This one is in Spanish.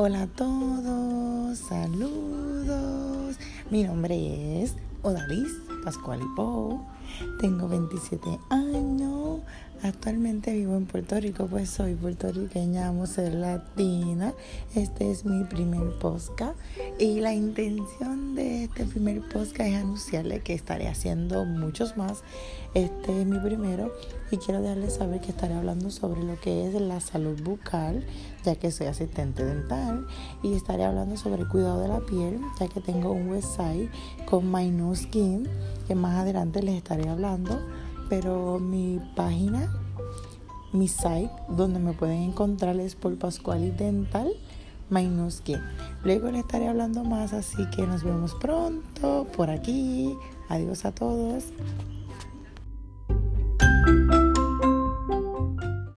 Hola a todos, saludos. Mi nombre es Odalis Pascual Pou. Tengo 27 años. Actualmente vivo en Puerto Rico, pues soy puertorriqueña, amo ser latina. Este es mi primer podcast y la intención de este primer podcast es anunciarle que estaré haciendo muchos más. Este es mi primero y quiero dejarles saber que estaré hablando sobre lo que es la salud bucal, ya que soy asistente dental, y estaré hablando sobre el cuidado de la piel, ya que tengo un website con My New Skin, que más adelante les estaré hablando pero mi página, mi site, donde me pueden encontrar es por Pascual Dental Mainuski. Luego les estaré hablando más, así que nos vemos pronto por aquí. Adiós a todos.